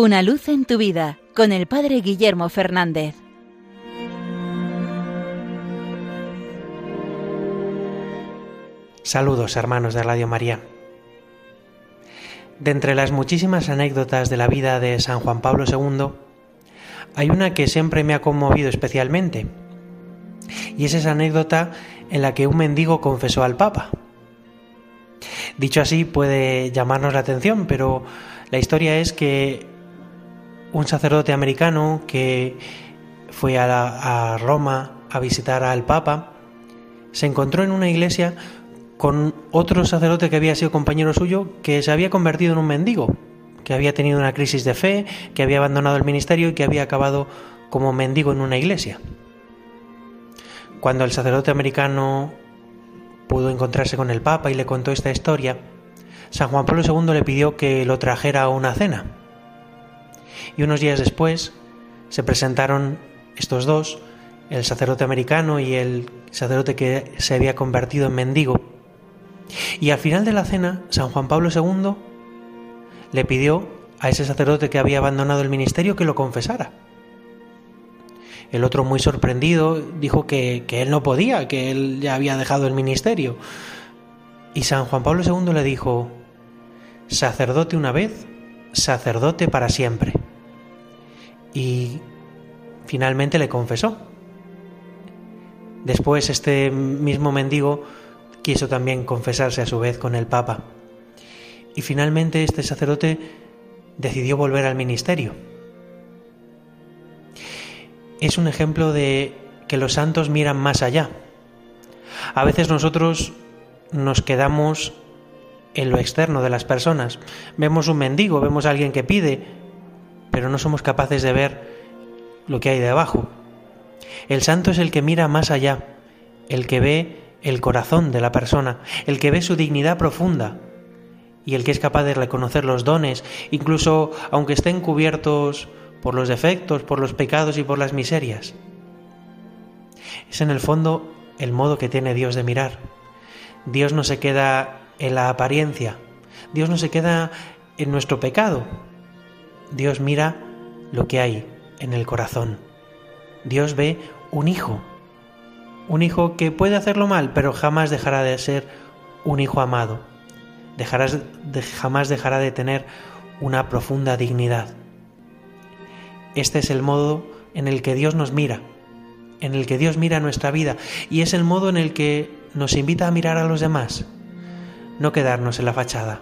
Una luz en tu vida con el Padre Guillermo Fernández. Saludos hermanos de Radio María. De entre las muchísimas anécdotas de la vida de San Juan Pablo II, hay una que siempre me ha conmovido especialmente, y es esa anécdota en la que un mendigo confesó al Papa. Dicho así puede llamarnos la atención, pero la historia es que un sacerdote americano que fue a, Roma a visitar al Papa se encontró en una iglesia con otro sacerdote que había sido compañero suyo que se había convertido en un mendigo, que había tenido una crisis de fe, que había abandonado el ministerio y que había acabado como mendigo en una iglesia. Cuando el sacerdote americano pudo encontrarse con el Papa y le contó esta historia, San Juan Pablo II le pidió que lo trajera a una cena. Y unos días después se presentaron estos dos, el sacerdote americano y el sacerdote que se había convertido en mendigo. Y al final de la cena, San Juan Pablo II le pidió a ese sacerdote que había abandonado el ministerio que lo confesara. El otro, muy sorprendido, dijo que, él no podía, que él ya había dejado el ministerio. Y San Juan Pablo II le dijo, sacerdote una vez, sacerdote para siempre. Y finalmente le confesó. Después este mismo mendigo quiso también confesarse a su vez con el Papa. Y finalmente este sacerdote decidió volver al ministerio es un ejemplo de que los santos miran más allá. A veces nosotros nos quedamos en lo externo de las personas. Vemos un mendigo, vemos a alguien que pide, pero no somos capaces de ver lo que hay debajo. El santo es el que mira más allá, el que ve el corazón de la persona, el que ve su dignidad profunda y el que es capaz de reconocer los dones, incluso aunque estén cubiertos por los defectos, por los pecados y por las miserias. Es en el fondo el modo que tiene Dios de mirar. Dios no se queda en la apariencia, Dios no se queda en nuestro pecado, Dios mira lo que hay en el corazón. Dios ve un hijo, un hijo que puede hacerlo mal, pero jamás dejará de ser un hijo amado, jamás dejará de tener una profunda dignidad. Este es el modo en el que Dios nos mira, en el que Dios mira nuestra vida y es el modo en el que nos invita a mirar a los demás. No quedarnos en la fachada,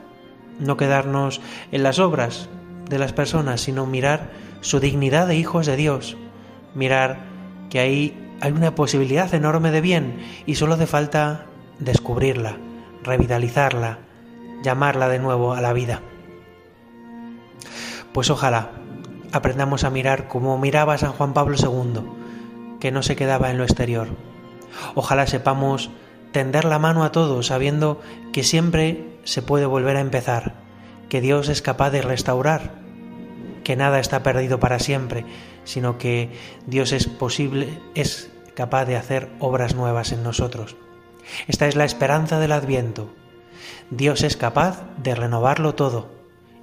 no quedarnos en las obras de las personas, sino mirar su dignidad de hijos de Dios, mirar que ahí hay una posibilidad enorme de bien y solo hace falta descubrirla, revitalizarla, llamarla de nuevo a la vida. Pues ojalá aprendamos a mirar como miraba San Juan Pablo II, que no se quedaba en lo exterior. Ojalá sepamos tender la mano a todos sabiendo que siempre se puede volver a empezar, que Dios es capaz de restaurar, que nada está perdido para siempre, sino que Dios es posible, es capaz de hacer obras nuevas en nosotros. Esta es la esperanza del Adviento. Dios es capaz de renovarlo todo,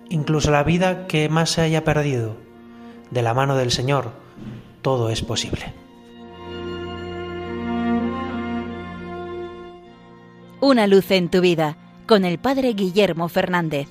incluso la vida que más se haya perdido de la mano del Señor, todo es posible. Una luz en tu vida con el Padre Guillermo Fernández.